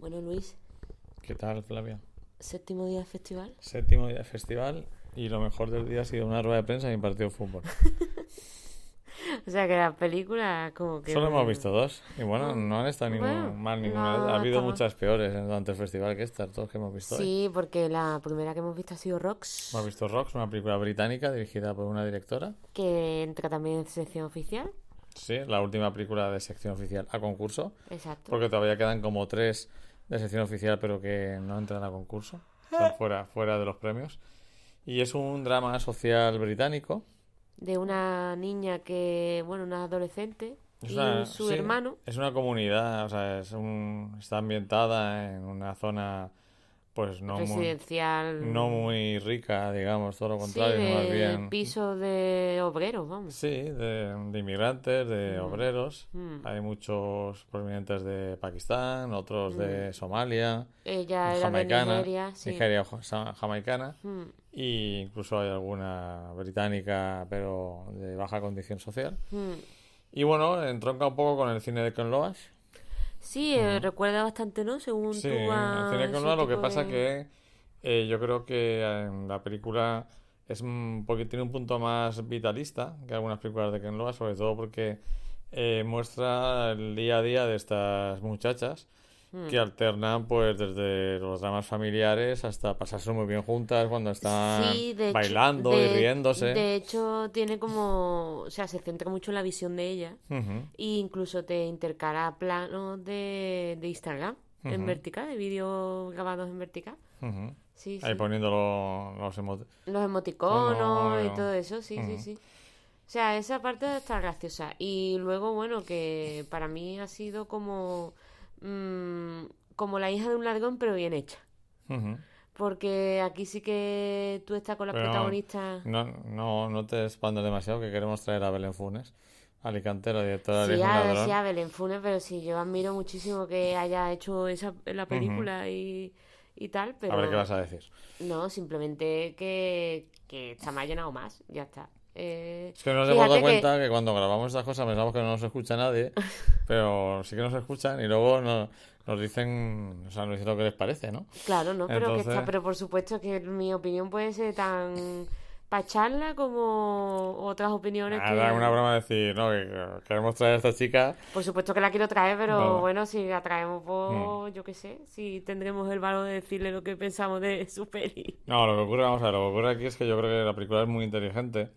Bueno, Luis, ¿Qué tal, Flavia? séptimo día del festival. Séptimo día de festival y lo mejor del día ha sido una rueda de prensa y un partido de fútbol. O sea que las películas como que... Solo hemos visto dos y bueno, Ah, no han estado ningún, bueno, mal ninguna no. Ha habido estamos- muchas peores durante el festival que estas, todos que hemos visto hoy. Sí, porque la primera que hemos visto ha sido Rocks, Hemos visto Rocks, una película británica dirigida por una directora. que entra también en sección oficial. Sí, la última película de sección oficial a concurso, Exacto. porque todavía quedan como tres de sección oficial pero que no entran a concurso, están fuera, fuera de los premios. Y es un drama social británico. De una niña que, bueno, una adolescente Es y una- su sí, hermano. Es una comunidad, o sea, es un, está ambientada en una zona, pues no muy, no muy rica, digamos, todo lo Sí, contrario, más de bien. pisos de obreros, vamos. Sí, de, de inmigrantes, de obreros. Mm. Hay muchos provenientes de Pakistán, otros de Somalia, Ella era de jamaicana, Nigeria, sí. Nigeria jamaicana, Mm, y incluso hay alguna británica, pero de baja condición social. mm. Y bueno, entronca un poco con el cine de Ken Loach. Sí, eh, recuerda bastante, ¿no? Según Sí, tú a cine lo que pasa de- que eh, yo creo que en la película es porque tiene un punto más vitalista que algunas películas de Ken Loach, sobre todo porque eh, muestra el día a día de estas muchachas que alternan pues desde los dramas familiares hasta pasarse muy bien juntas cuando están Sí, de hecho- bailando de- y riéndose. De hecho, tiene como. O sea, se centra mucho en la visión de ella. E incluso te intercala planos de, de Instagram en vertical, de vídeos grabados en vertical. Sí. Ahí poniendo lo- los emot- Los emoticonos Oh, y no. todo eso, sí, sí, sí. O sea, esa parte está graciosa. Y luego, bueno, que para mí ha sido como. Mm, como la hija de un ladrón, pero bien hecha. Porque aquí sí que tú estás con las Pero protagonistas. No, no, no te expandas demasiado, que queremos traer a Belén Funes, Alicante, la directora de Sí, Hijo a, sí, a Belén Funes, pero sí, yo admiro muchísimo que haya hecho esa la película y, y tal, pero A ver qué vas a decir. no, simplemente que, que está más llenado más, ya está. Eh, Es que nos hemos dado que- cuenta que... cuando grabamos estas cosas pensamos que no nos escucha nadie, pero sí que nos escuchan y luego nos, nos dicen, o sea, nos dicen lo que les parece, ¿no? Claro, no, pero que está, pero por supuesto que mi opinión puede ser tan para charla como otras opiniones que... una broma decir, no, que que queremos traer a esta chica. Por supuesto que la quiero traer, pero No. Bueno, si la traemos, pues yo qué sé, si tendremos el valor de decirle lo que pensamos de su peli. No, lo que ocurre, vamos a ver, lo que ocurre aquí es que yo creo que la película es muy inteligente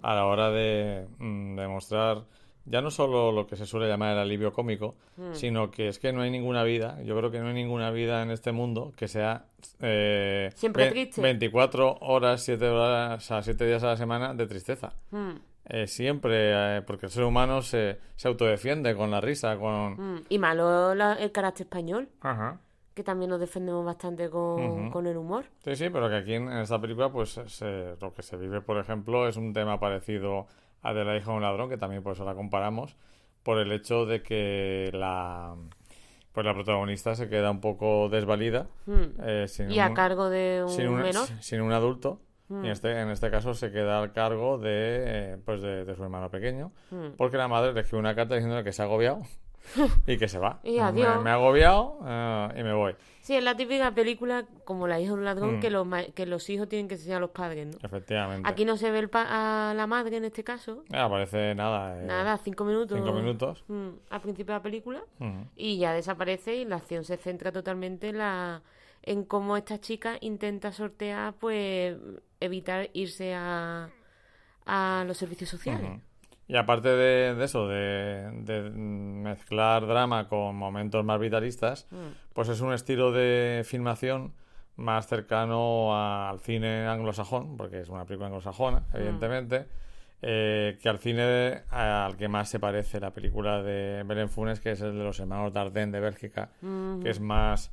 a la hora de mm, demostrar ya no solo lo que se suele llamar el alivio cómico, sino que es que no hay ninguna vida, yo creo que no hay ninguna vida en este mundo que sea eh, Siempre triste. 24 horas, 7 horas, o sea, 7 días a la semana de tristeza. Mm, Eh, siempre, eh, porque el ser humano se, se autodefiende con la risa, con... mm. Y malo la- el carácter español, Ajá. que también nos defendemos bastante con, con el humor. Sí, sí, pero que aquí en, en esta película, pues se- lo que se vive, por ejemplo, es un tema parecido a de la hija de un ladrón, que también por eso la comparamos, por el hecho de que la, pues la protagonista se queda un poco desvalida, Mm. eh, sin, Y a cargo de un sin, un- menor. sin un adulto. Mm. Y en este, en este caso se queda al cargo de, eh, pues de, de su hermano pequeño, Mm. porque la madre le escribe una carta diciéndole que se ha agobiado y que se va. Y Me- adiós. Me, ha agobiado eh, y me voy. Sí, es la típica película como La hija de un ladrón Mm. que, los, que los hijos tienen que enseñar a los padres, ¿no? Efectivamente. Aquí no se ve el pa- a la madre en este caso. Ah, aparece nada. eh, Nada, cinco minutos. Cinco minutos. mm, al principio de la película. Ujú. Y ya desaparece y la acción se centra totalmente en la en cómo esta chica intenta sortear, pues, evitar irse a, a los servicios sociales. Y aparte de, de eso, de, de mezclar drama con momentos más vitalistas, Mm. pues es un estilo de filmación más cercano a- al cine anglosajón, porque es una película anglosajona, Mm. evidentemente, eh, que al cine al que más se parece la película de Belén Funes, que es el de los hermanos Dardenne de Bélgica, Ujú. que es más,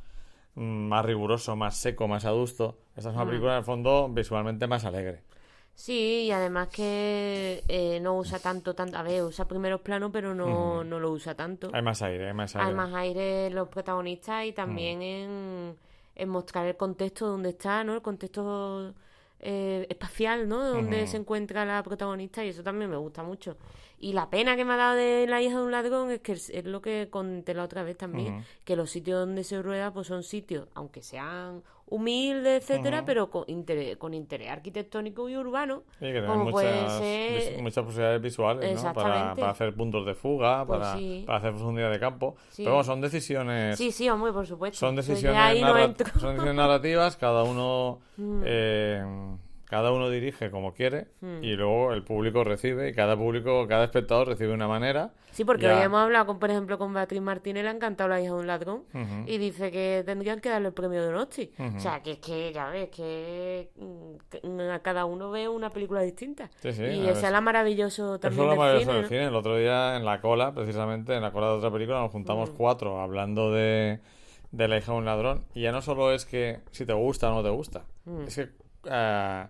mm, más riguroso, más seco, más adusto. Esta es Mm. una película, en el fondo, visualmente más alegre. Sí, y además que eh, no usa tanto, tanto, a ver, usa primeros planos, pero no, no lo usa tanto. Hay más aire, hay más aire. Hay más aire en los protagonistas y también en, en mostrar el contexto donde está, ¿no? El contexto eh, espacial, ¿no? Donde se encuentra la protagonista y eso también me gusta mucho. Y la pena que me ha dado de la hija de un ladrón es que es, lo que conté la otra vez también, que los sitios donde se rueda pues son sitios, aunque sean humildes, etcétera, pero con interés, con interés arquitectónico y urbano, Sí, que como puede muchas, ser... vis- muchas posibilidades visuales, ¿no? Para, hacer puntos de fuga, Pues para, sí. para hacer profundidad de campo. Sí. Pero bueno, son decisiones Sí, sí, hombre, por supuesto. Son decisiones, no son decisiones narrativas, cada uno Mm. eh, cada uno dirige como quiere Mm. y luego el público recibe y cada público, cada espectador recibe de una manera. Sí, porque Ya. hoy hemos hablado, con, por ejemplo, con Beatriz Martínez, le ha encantado la hija de un ladrón. Y dice que tendrían que darle el premio de. Ujú. O sea, que es que, ya ves, que mm, que, cada uno ve una película distinta. Sí, sí, y eso ver. es lo maravilloso Eso también es lo del maravilloso cine, del ¿no? cine. El otro día en la cola, precisamente, en la cola de otra película, nos juntamos Mm. cuatro hablando de, de la hija de un ladrón. Y ya no solo es que si te gusta o no te gusta, Mm. es que eh,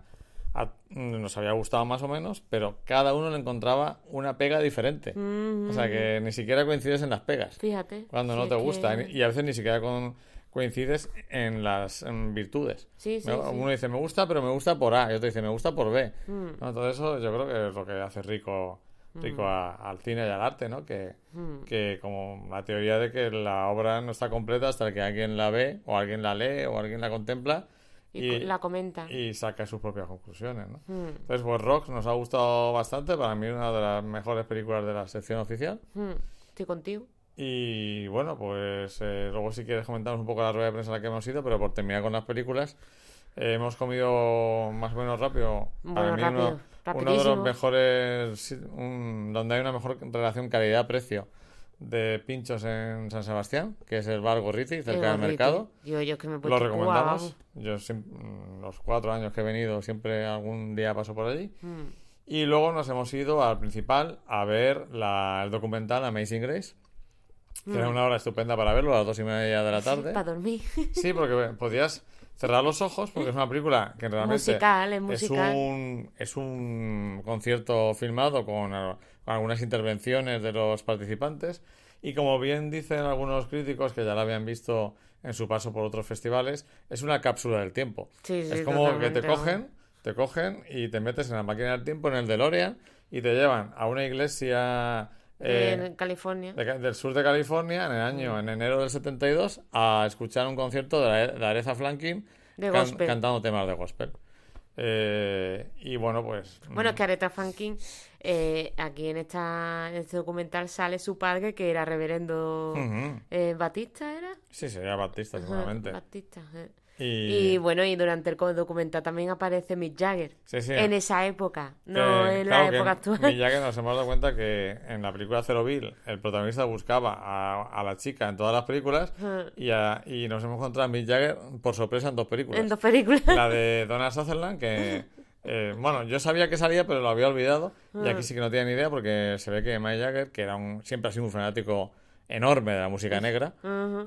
a- nos había gustado más o menos, pero cada uno le encontraba una pega diferente. Mm, O sea que ni siquiera coincides en las pegas Fíjate. cuando no te que- gusta y a veces ni siquiera con- coincides en las en virtudes. Sí, sí. Uno dice me gusta, pero me gusta por A, y otro dice me gusta por B. Mm. ¿no? Todo eso yo creo que es lo que hace rico rico a- al cine y al arte, ¿no? Que, Mm. que como la teoría de que la obra no está completa hasta que alguien la ve o alguien la lee o alguien la contempla Y, la comenta. y saca sus propias conclusiones, ¿no? Mm, Entonces, pues Rock nos ha gustado bastante, para mí una de las mejores películas de la sección oficial. mm. Estoy contigo. Y bueno, pues eh, luego si quieres comentamos un poco la rueda de prensa a la que hemos ido, pero por terminar con las películas, eh, hemos comido más o menos rápido. Para mí rápido, uno, uno de los mejores, un- donde hay una mejor relación calidad-precio de pinchos en San Sebastián, que es el bar Gorriti, cerca El del mercado. Yo, yo es que me Lo recomendamos. Yo mm, los cuatro años que he venido siempre algún día paso por allí. Mm. Y luego nos hemos ido al principal a ver la- el documental Amazing Grace. Que era una hora estupenda para verlo a las dos y media de la tarde. Para dormir. Sí, porque podías cerrar los ojos porque es una película que realmente Musical, es musical. un es un concierto filmado con algunas intervenciones de los participantes y como bien dicen algunos críticos que ya la habían visto en su paso por otros festivales, es una cápsula del tiempo. Sí, sí, es como que te cogen, te cogen y te metes en la máquina del tiempo en el DeLorean y te llevan a una iglesia eh, en California. de del sur de California en el año, en enero del 72, a escuchar un concierto de, de Aretha Franklin can- cantando temas de gospel. Eh, y bueno, pues... Bueno, mm, es que Aretha Franklin, eh, aquí en, esta, en este documental sale su padre, que era reverendo eh, Batista, ¿era? Sí, sería Batista, seguramente. Batista. Eh. Y, Y bueno, y durante el documental también aparece Mick Jagger. Sí, sí. En esa época, no en claro, la época actual. Mick Jagger nos hemos dado cuenta que en la película Zero Bill el protagonista buscaba a, a la chica en todas las películas y, a- y nos hemos encontrado a Mick Jagger por sorpresa en dos películas. En dos películas. La de Donna Sutherland, que eh, bueno, yo sabía que salía, pero lo había olvidado. Y aquí sí que no tenía ni idea, porque se ve que Mike Jagger, que era un, siempre ha sido un fanático enorme de la música negra,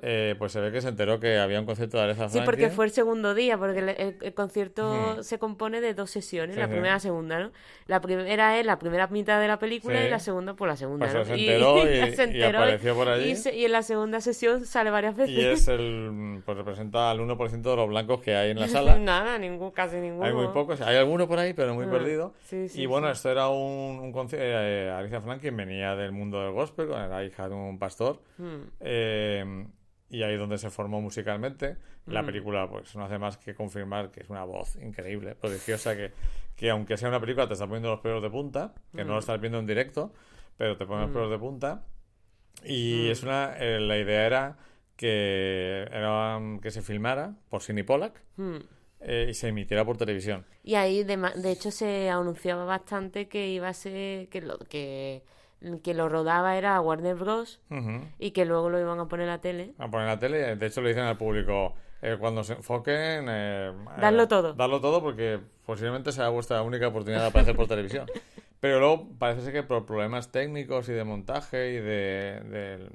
eh, pues se ve que se enteró que había un concierto de Aretha Sí, Franklin. porque fue el segundo día, porque el, el- el concierto se compone de dos sesiones, Sí, la sí. primera y la segunda, ¿no? La primera es la primera mitad de la película Sí. y la segunda por la segunda, Pues ¿no? se enteró y- se y enteró apareció por allí. Y, se- y en la segunda sesión sale varias veces. Y es el. Pues representa al 1% de los blancos que hay en la sala. Nada, ningún, casi ninguno. Hay muy pocos, hay alguno por ahí, pero muy Ah, perdido. sí, sí, y bueno, sí. esto era un, un concierto. Eh, Alicia Franklin venía del mundo del gospel, era hija de un pastor. Mm. eh, y ahí donde se formó musicalmente. Mm. La película, pues no hace más que confirmar que es una voz increíble, prodigiosa, que, que aunque sea una película te está poniendo los pelos de punta, que Mm. no lo estás viendo en directo, pero te pone los pelos de punta. Y Mm. es una. eh, la idea era que, era um, que se filmara por Sidney Pollack Mm. eh, y se emitiera por televisión. Y ahí, de, ma- de hecho, se anunciaba bastante que iba a ser, que lo, que, que lo rodaba era Warner Bros. Y que luego lo iban a poner en la tele. A poner en la tele, de hecho le dicen al público, eh, cuando se enfoquen... eh, eh, todo. Dadlo todo porque posiblemente sea vuestra única oportunidad de aparecer por televisión. Pero luego parece ser que por problemas técnicos y de montaje y de, del,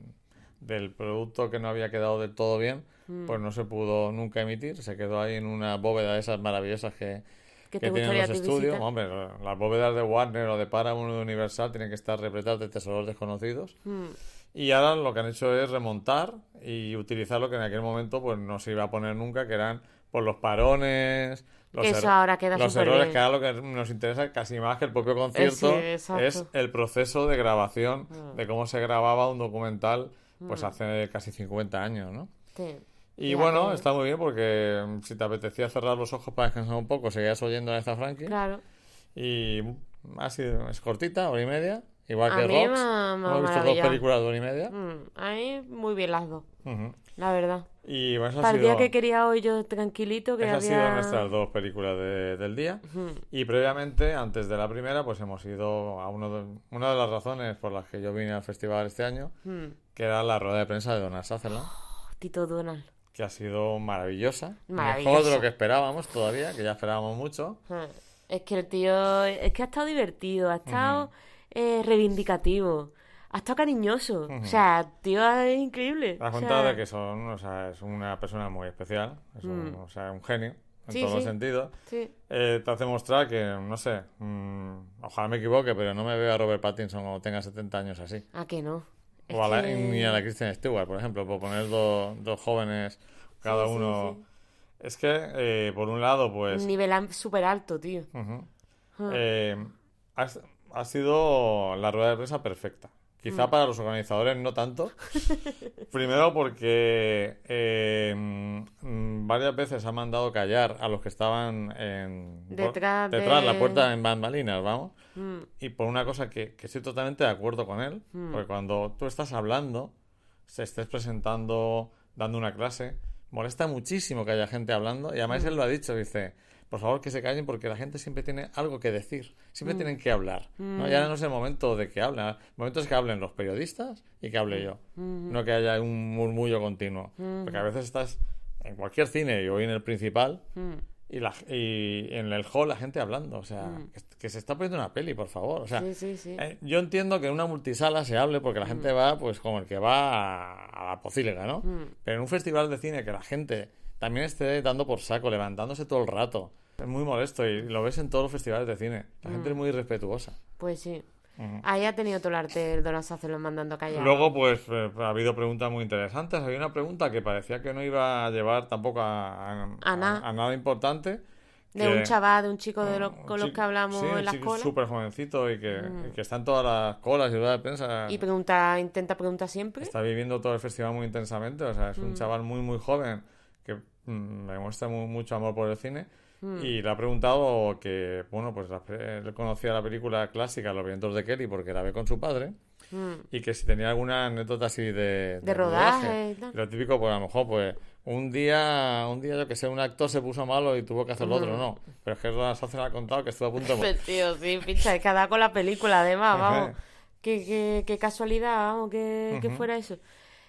del producto que no había quedado del todo bien, Mm. pues no se pudo nunca emitir. Se quedó ahí en una bóveda de esas maravillosas que, ¿Qué que te tienen los estudios. Hombre, las bóvedas de Warner o de Paramount o de Universal tienen que estar repletas de tesoros desconocidos. Mm. Y ahora lo que han hecho es remontar y utilizar lo que en aquel momento pues no se iba a poner nunca, que eran por los parones, los, eso er- ahora queda los errores, bien. que ahora lo que nos interesa casi más que el propio concierto sí, es el proceso de grabación, Mm. de cómo se grababa un documental pues hace casi 50 años, ¿no? Sí. Y Fíjate. bueno, está muy bien porque mm, si te apetecía cerrar los ojos para descansar un poco, seguías oyendo a esta Frankie. Claro. Y ha sido, es cortita, hora y media. Igual A que mí Rocks. Hemos visto dos películas de hora y media. Mm, a mí muy bien las dos, Ujú. la verdad. Y bueno, Para el sido, día que quería hoy yo tranquilito, que esas han había... sido nuestras dos películas de- del día. Ujú. Y previamente, antes de la primera, pues hemos ido a uno de, una de las razones por las que yo vine al festival este año, Mm. que era la rueda de prensa de Donald Sutherland, Oh, Tito Donald. Que ha sido maravillosa. Mejor de lo que esperábamos todavía, que ya esperábamos mucho. Ah, Es que el tío, es que ha estado divertido, ha estado eh, reivindicativo, ha estado cariñoso. O sea, tío, es increíble. Has contado sea, de que son, o sea, es una persona muy especial, es un, Mm. o sea, un genio en Sí, todos los sentidos. Sí. Eh, te hace mostrar que, no sé, mm, ojalá me equivoque, pero no me veo a Robert Pattinson cuando tenga 70 años así. ¿A que no? O a la- que- ni a la Kristen Stewart, por ejemplo, por poner dos, dos jóvenes, cada Sí, uno. sí. Es que, eh, por un lado, pues. Un nivel súper alto, tío. Ah. eh, ha, ha sido la rueda de prensa perfecta. Mm. Quizá para los organizadores no tanto. Primero porque eh, mm, varias veces ha mandado callar a los que estaban en, Detrás detrás de- la puerta en bambalinas, vamos. Mm, Y por una cosa que, que estoy totalmente de acuerdo con él, Mm. porque cuando tú estás hablando, se estés presentando, dando una clase, molesta muchísimo que haya gente hablando, y además Mm. él lo ha dicho, dice, por favor que se callen porque la gente siempre tiene algo que decir, siempre Mm. tienen que hablar, ¿no? Ya no es el momento de que hablen, el momento es que hablen los periodistas y que hable yo, Mm. no que haya un murmullo continuo, porque a veces estás en cualquier cine y hoy en el principal, mm. y, la, y en el hall la gente hablando, o sea, que, que se está poniendo una peli, por favor. O sea, Sí, sí, sí. eh, yo entiendo que en una multisala se hable porque la gente va, pues, como el que va a, a la pocilga, ¿no? Mm. Pero en un festival de cine que la gente también esté dando por saco, levantándose todo el rato, es muy molesto y lo ves en todos los festivales de cine. La gente es muy irrespetuosa. Pues sí. Ahí ha tenido todo el arte el Donald Sutherland mandando a callar. Luego, pues, eh, ha habido preguntas muy interesantes. Había una pregunta que parecía que no iba a llevar tampoco a, a- A nada. a nada importante. de que- un chaval, de un chico de los, con los que hablamos sí, en las colas. súper jovencito y que, y que está en todas las colas y ruedas de prensa. Y pregunta, intenta preguntar siempre. Está viviendo todo el festival muy intensamente. O sea, es Mm. un chaval muy, muy joven que mm, me muestra mu- mucho amor por el cine. Mm. Y le ha preguntado que, bueno, pues la- él conocía la película clásica Los vientos de Kelly porque la ve con su padre. Mm. Y que si tenía alguna anécdota así de, De rodaje. Lo típico, pues a lo mejor, pues un día, un día yo que sé, un actor se puso malo y tuvo que hacer lo otro, no. Pero es que Ronald Sutherland ha contado que estuvo a punto de tío, sí, pincha, es que ha dado con la película, además, vamos. Qué, qué, qué casualidad, vamos, que, que fuera eso.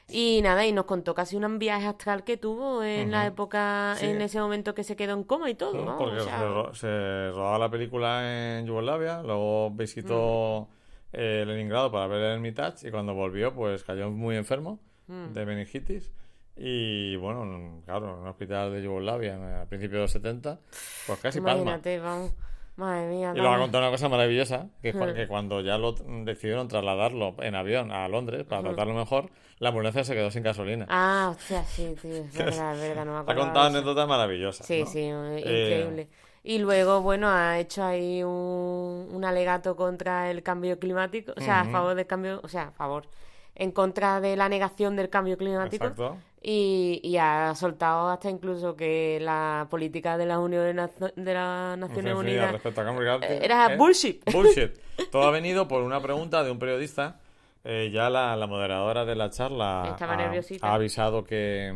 Y nada, y nos contó casi un viaje astral que tuvo en la época, Sí. en ese momento que se quedó en coma y todo, ¿no? Porque o sea, se, ro- se rodaba la película en Yugoslavia, luego visitó Mm. eh, Leningrado para ver el Hermitage y cuando volvió pues cayó muy enfermo Mm. de meningitis y bueno, en- claro, en un hospital de Yugoslavia a principios de los 70, pues casi palma. imagínate, vamos. Madre mía, Y luego ha contado una cosa maravillosa, que, Ujú. que cuando ya lo decidieron trasladarlo en avión a Londres para tratarlo mejor, la ambulancia se quedó sin gasolina. Ah, hostia, sí, tío, es verdad, es verdad, no me ha acordaba contado anécdotas maravillosas. Sí, ¿no? sí, Eh, increíble. Y luego, bueno, ha hecho ahí un, un alegato contra el cambio climático, o sea, a favor del cambio, o sea, a favor, en contra de la negación del cambio climático. Exacto. Y, y ha soltado hasta incluso que la política de las uniones de las Naciones fin, Unidas respecto a cambio climático, era ¿eh? bullshit. Bullshit. Todo ha venido por una pregunta de un periodista. Eh, ya la, la moderadora de la charla ha, avisado que,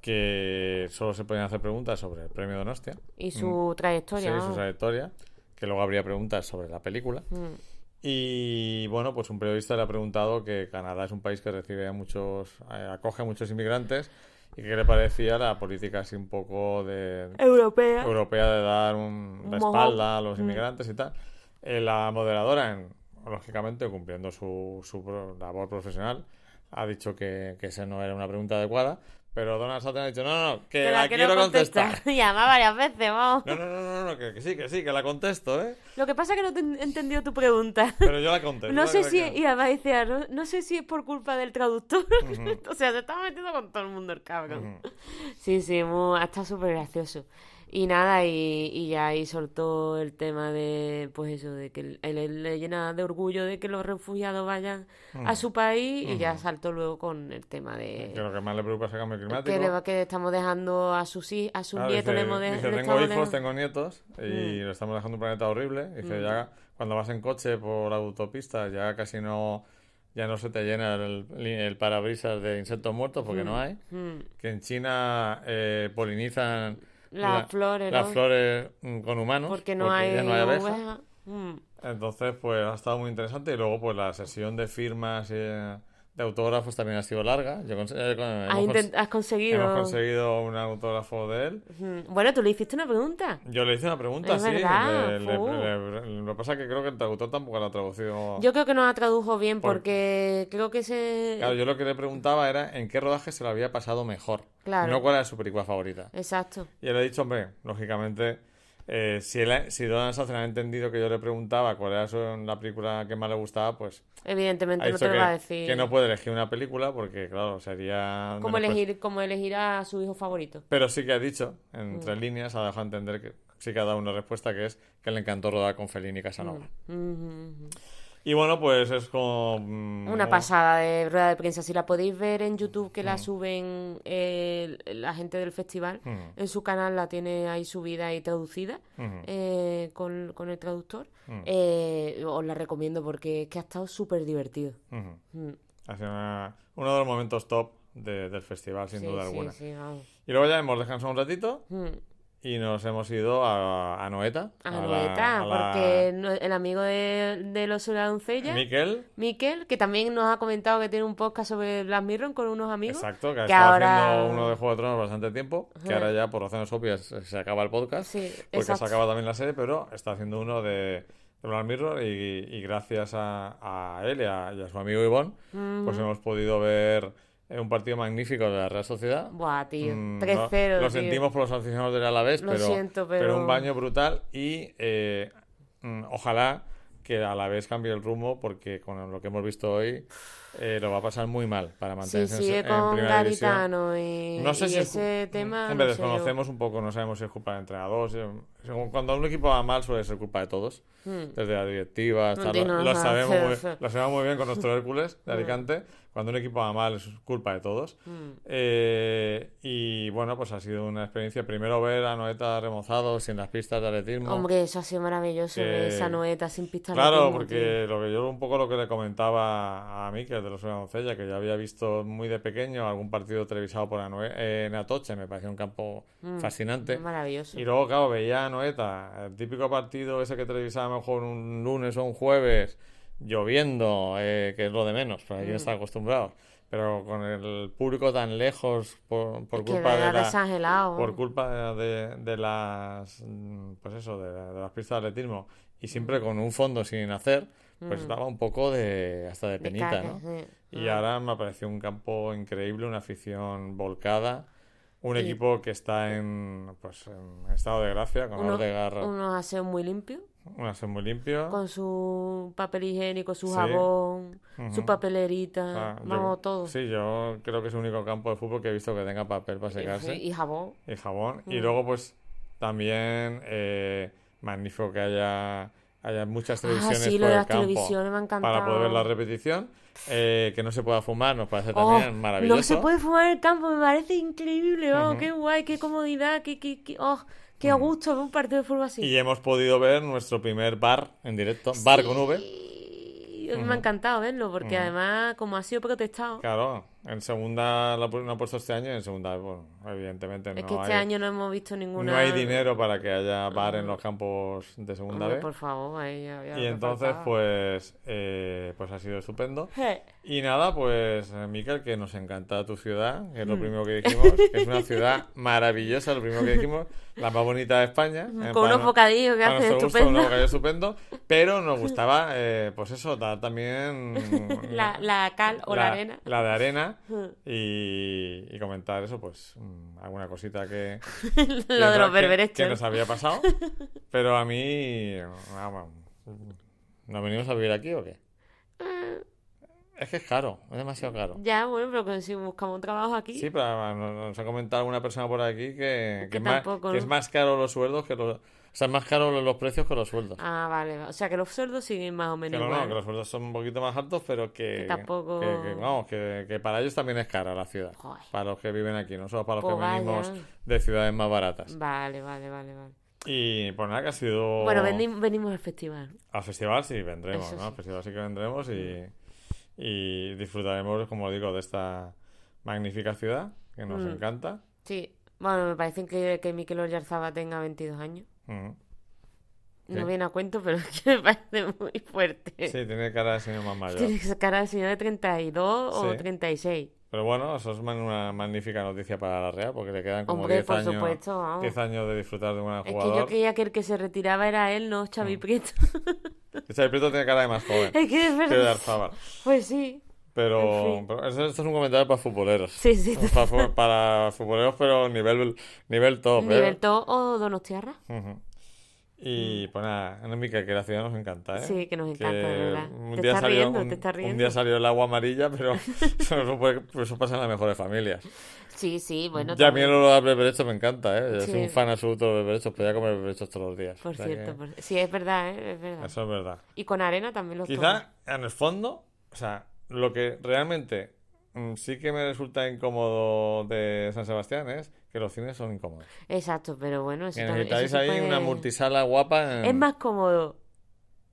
que solo se podían hacer preguntas sobre el premio Donostia. Y su Sí, trayectoria. su vamos. trayectoria. Que luego habría preguntas sobre la película. Mm. Y bueno, pues un periodista le ha preguntado que Canadá es un país que recibe a muchos, eh, acoge a muchos inmigrantes y que le parecía la política así un poco de Europea. europea de dar un, la espalda a los Mm. inmigrantes y tal. Eh, la moderadora, en- lógicamente cumpliendo su, su labor profesional, ha dicho que, que esa no era una pregunta adecuada, Pero Donald Sutton ha dicho, no, no, que Que la, quiero contestar. Y además varias veces, vamos. No, no, no, no, no, que, que sí, que sí, que la contesto, ¿eh? Lo que pasa es que no te he entendido tu pregunta. Pero yo la contesto. No sé si, que- y además no, no sé si es por culpa del traductor. o sea, se estaba metiendo con todo el mundo el cabrón. Sí, sí, muy, está súper gracioso. Y nada, y, y ya ahí soltó el tema de, pues eso, de que él, le llena de orgullo de que los refugiados vayan a su país y ya saltó luego con el tema de Que lo que más le preocupa es el cambio climático. que, le que estamos dejando a sus, a sus Claro, nietos, dice, le hemos de- dice, le tengo hijos, dejando- tengo nietos y Mm. le estamos dejando un planeta horrible. Dice, ya cuando vas en coche por autopistas ya casi no ya no se te llena el, el parabrisas de insectos muertos porque no hay. Mm. Que en China eh, polinizan Las flores, las ¿no? flores mm, con humanos porque no hay, ya no hay abejas. ovejas. Mm. Entonces, pues ha estado muy interesante y luego pues la sesión de firmas y eh, de autógrafos también ha sido larga. Yo eh, con- Has, cons- conseguido... hemos conseguido un autógrafo de él. Bueno, tú le hiciste una pregunta. Yo le hice una pregunta, Es sí. verdad, le- le- fu. le- lo que pasa es que creo que el traductor tampoco lo ha traducido. Yo creo que no la tradujo bien Por- porque creo que se... Claro, yo lo que le preguntaba era en qué rodaje se lo había pasado mejor. Claro. No cuál era su película favorita. Exacto. Y él ha dicho, hombre, lógicamente, eh, si, él, si Donald Sutton ha entendido que yo le preguntaba cuál era su, la película que más le gustaba, pues Evidentemente no te lo que, va a decir. que no puede elegir una película porque, claro, sería... Como elegir, como elegir a su hijo favorito. Pero sí que ha dicho, Mm. entre líneas, ha dejado entender que sí que ha dado una respuesta que es que le encantó rodar con Fellini y Casanova. Ujú. Y bueno, pues es como... mm, Una un- pasada de rueda de prensa. Si la podéis ver en YouTube, que Mm. la suben eh, la gente del festival, en su canal la tiene ahí subida y traducida eh, con, con el traductor. Mm. Eh, os la recomiendo porque es que ha estado súper divertido. Mm. Ha sido una- uno de los momentos top de- del festival, sin Sí, duda sí, alguna. sí. Y luego ya hemos descansado un ratito Mm. Y nos hemos ido a, a Noeta. A Noeta, la- porque el amigo de, de los doncella, Miquel, Miquel, que también nos ha comentado que tiene un podcast sobre Black Mirror con unos amigos. exacto, que, ha que estado ahora- haciendo uno de Juego de Tronos bastante tiempo, que ahora ya por razones obvias se acaba el podcast, Sí, porque exacto. se acaba también la serie, pero está haciendo uno de, Black Mirror y, y gracias a, a él y a, y a su amigo Ivón, pues hemos podido ver eh, un partido magnífico de la Real Sociedad. Buah, tío. Mm, 3-0, no- Lo tío. sentimos por los aficionados del Alavés, Lo pero, siento, pero- un baño brutal y eh, mm, ojalá que el Alavés cambie el rumbo porque con lo que hemos visto hoy eh, lo va a pasar muy mal para Sí, mantenerse en- sigue en, con primera división. Garitano y, No sé y si es ese cu- tema. Hombre, no desconocemos un poco, no sabemos si es culpa del entrenador. si- según- cuando un equipo va mal suele ser culpa de todos, Hmm. desde la directiva hasta No lo, lo sabemos muy, lo sabemos muy bien con nuestro Hércules Hmm. de Alicante. Cuando un equipo va mal es culpa de todos. Mm. Eh, y bueno, pues ha sido una experiencia. Primero ver a Noeta remozado sin las pistas de atletismo. Hombre, eso ha sido maravilloso, Que- esa noeta sin pistas de Claro, atletismo, porque lo que yo un poco lo que le comentaba a mí, que es de los Doncella, que ya había visto muy de pequeño algún partido televisado por Anoe- eh, en Atoche, me parecía un campo. Mm, fascinante. Maravilloso. Y luego, claro, veía a Noeta, el típico partido ese que televisaba mejor un lunes o un jueves, lloviendo, eh, que es lo de menos, porque aquí Mm. está acostumbrado. Pero con el público tan lejos por, por culpa de la, por culpa de, de las mm, pues eso de, de las pistas de atletismo y siempre con un fondo sin hacer pues Mm. daba un poco de hasta de penita caca, ¿no? sí. y Ah. ahora me pareció un campo increíble una afición volcada un equipo que está en pues en estado de gracia con Uno- Odegaard unos aseos muy limpios, un aseo muy limpio con su papel higiénico, su Sí. jabón, su Ujú. papelerita, Ah, yo- vamos, todo. sí yo creo que es el único campo de fútbol que he visto que tenga papel para secarse Y, y jabón. y jabón. Y Mm. luego, pues, también eh, magnífico que haya, haya muchas Ah, televisiones sí, por el campo para poder ver la repetición. Eh, que no se pueda fumar nos parece Oh, también maravilloso. No se puede fumar en el campo, me parece increíble, vamos, Ujú. qué guay, qué comodidad, qué, qué, qué- oh, qué gusto ver un partido de fútbol así. Y hemos podido ver nuestro primer bar en directo, bar con V. Me ha encantado verlo, porque además, como ha sido protestado, Claro, en segunda la no ha puesto este año y en segunda, bueno, evidentemente es no que este hay, año no hemos visto ninguna... no hay dinero para que haya bar en los campos de segunda Hombre, B. por favor, ahí lo Y entonces, faltaba. pues, eh, pues ha sido estupendo. Y nada, pues, eh, Miquel, que nos encanta tu ciudad, que es lo primero que dijimos, es una ciudad maravillosa, lo primero que dijimos, la más bonita de España. Con unos no- bocadillos que hacen estupendo. unos bocadillos estupendo, pero nos gustaba, eh, pues eso, dar también La, la cal o la, arena. la de arena, Y, y comentar eso, pues mm, alguna cosita que, Lo de los berberechos. que nos había pasado. Pero a mí, vamos, ¿nos venimos a vivir aquí o qué? Es que es caro, es demasiado caro. Ya, bueno, pero que si buscamos un trabajo aquí. Sí, pero además nos, ha comentado alguna persona por aquí que, que Que es, más, tampoco, que ¿no? es más caro los sueldos que los... O sea, es más caro los precios que los sueldos. Ah, vale. O sea, que los sueldos siguen más o Que menos no, no, igual. que los sueldos son un poquito más altos, pero que... Que tampoco- que- que, vamos, que, que para ellos también es cara la ciudad. Joder. Para los que viven aquí, no solo para los Pues que vaya. venimos de ciudades más baratas. Vale, vale, vale, vale. Y pues nada, que ha sido... Bueno, veni- venimos al festival. Al festival sí vendremos, Eso ¿no? sí. Al festival sí que vendremos y, y disfrutaremos, como digo, de esta magnífica ciudad que nos Mm. encanta. Sí. Bueno, me parece que, que Miquel Oyarzaba tenga 22 años. Ujú. No viene a cuento, pero es que me parece muy fuerte. Sí, tiene cara de señor más mayor. Tiene cara de señor de 32 o Sí. 36. Pero bueno, eso es una magnífica noticia para la Real porque le quedan como Hombre, 10 por años, supuesto, vamos. 10 años de disfrutar de un buen Es que yo creía que el que se retiraba era él, no Xavi Prieto. Xavi Prieto tiene cara de más joven es que es que verdad. Pues sí. Pero, En fin. pero eso- esto es un comentario para futboleros. Sí, sí. Para, para futboleros, pero nivel, nivel top. ¿eh? Nivel To o Donostiarra. Ujú. Y pues nada, no, Mica, que la ciudad nos encanta, ¿eh? Mm. Sí, que nos encanta, de verdad. Un Te día estás salió, riendo, un, te estás un riendo. día salió el agua amarilla, pero eso, puede- eso pasa en las mejores familias. Sí, sí, bueno. ya a mí también. el olor a berberechos me encanta, ¿eh? Yo Sí. soy un fan absoluto de los berberechos, podría comer berberechos todos los días. Por O sea cierto, que por- sí, es verdad, ¿eh? es verdad. Eso es verdad. Y con arena también los tomo. Quizá, en el fondo, o sea, lo que realmente mm, sí que me resulta incómodo de San Sebastián es que los cines son incómodos. Exacto, pero bueno, eso Que necesitáis eso ahí puede- una multisala guapa. en- Es más cómodo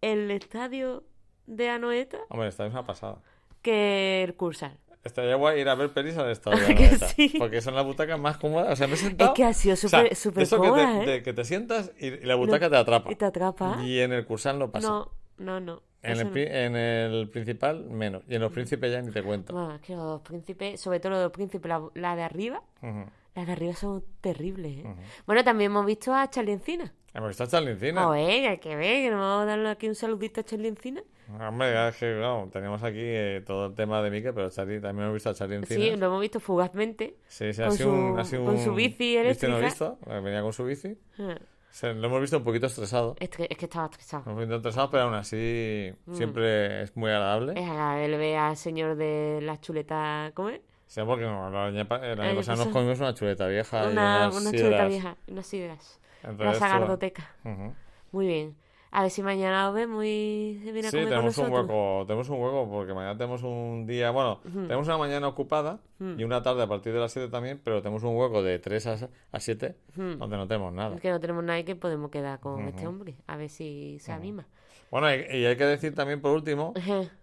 el estadio de Anoeta Hombre, esta es una pasada. que el Cursal. Estaría guay ir a ver pelis al estadio de Anoeta, sí. Porque son las butacas más cómodas. O sea, me he sentado. Es que ha sido o sea, súper súper eso que te, cómoda, ¿eh? que te sientas y, y la butaca te atrapa. Y te atrapa. Y en el Cursal no pasa. No, no, no. en, el, no. en el principal, menos. Y en los príncipes ya ni te cuento. Bueno, es que los príncipes, sobre todo los príncipes, la, la de arriba, Ujú. Las de arriba son terribles, ¿eh? Bueno, también hemos visto a Charlie Encina. Hemos visto a Charlie Encina. Joder, hay que ver, que no vamos a darle aquí un saludito a Charlie Encina. Hombre, es que no, tenemos aquí eh, todo el tema de Mike, pero Charlie, también hemos visto a Charlie Encina. Sí, lo hemos visto fugazmente. Sí, sí, ha sido un, su- ha sido con un- su bici ¿Viste no eléctrica. visto? Venía con su bici. Ah, lo hemos visto un poquito estresado. Es que, es que estaba estresado. Lo hemos visto estresado, pero aún así Mm. siempre es muy agradable. Es agradable ver al señor de las chuletas, ¿cómo es? Sí, porque no, el año, el pasado nos comimos una chuleta vieja y Una, unas una sidras. chuleta vieja, unas sidras. La Entonces, sagardoteca. ujú. Muy bien. A ver si mañana lo vemos y se viene a Sí, comer con tenemos un hueco, tenemos un hueco porque mañana tenemos un día, bueno, tenemos una mañana ocupada y una tarde a partir de las 7 también, pero tenemos un hueco de 3 a, a 7 donde no tenemos nada. Que no tenemos nadie que podemos quedar con este hombre. A ver si se anima. Bueno, y, hay que decir también por último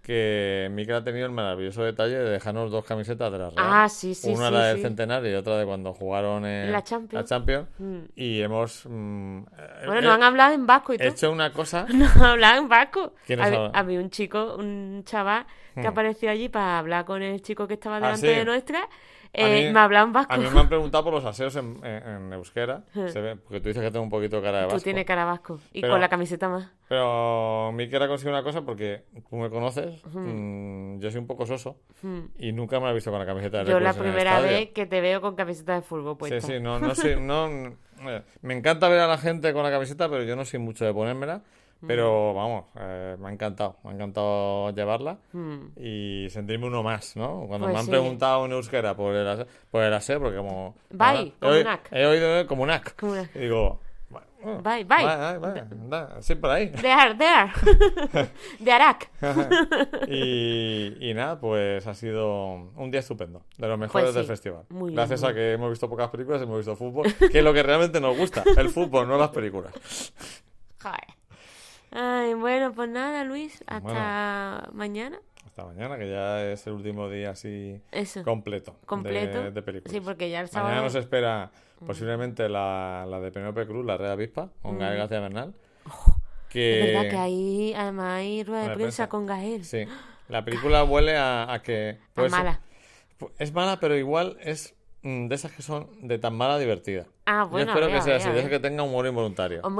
que Mikel ha tenido el maravilloso detalle de dejarnos dos camisetas de la Real. Ah, sí, sí, Una sí, la del centenario y otra de cuando jugaron en La Champions. la Champions. Mm. Y hemos mm, Bueno, eh, nos han hablado en vasco y todo. hecho una cosa. Nos han hablado en vasco. Había un chico, un chaval que apareció allí para hablar con el chico que estaba Ah, delante sí. de nuestra. A Eh, mí- me hablaba en vasco. A mí me han preguntado por los aseos en, en- en euskera. Se ve, porque tú dices que tengo un poquito de cara de vasco. Tú tienes cara vasco. Y Pero- con la camiseta más. Pero Mikel ha conseguido una cosa porque tú me conoces, mm, yo soy un poco soso y nunca me he visto con la camiseta de Yo la primera vez que te veo con camiseta de fútbol puesta. Sí, sí, no, no soy, no, eh, me encanta ver a la gente con la camiseta, pero yo no soy mucho de ponérmela. Pero vamos, eh, me ha encantado, me ha encantado llevarla y sentirme uno más, ¿no? Cuando Pues me han sí. preguntado en euskera por el, ase- por el aseo, porque como... Bye, he, oí- comunac. he oído eh, comunac. Comunac. Y digo... bueno, Bye, bye. Bye, bye, anda, sí, por ahí. Ar, de Ar. de Arak. y, y nada, pues ha sido un día estupendo, de los mejores Pues sí, del festival. muy Gracias a que hemos visto pocas películas hemos visto fútbol, que es lo que realmente nos gusta, el fútbol, no las películas. Joder. Ay, bueno, pues nada, Luis. Hasta mañana. Hasta mañana, que ya es el último día así Eso. completo, de- Completo. de, películas. Sí, porque ya el Mañana sábado. nos espera posiblemente la, la de Penélope Cruz, la Red Avispa, con Gael García Bernal. Que... Mm. Es verdad que ahí, además, hay rueda de de prensa prensa. con Gael. Sí, la película huele a, a que... puede Es ser- mala. Es mala, pero igual es mm, de esas que son de tan mala divertida. Ah, Yo bueno, espero a ver, que sea a ver, así, a de esas que tenga humor involuntario. Hombre,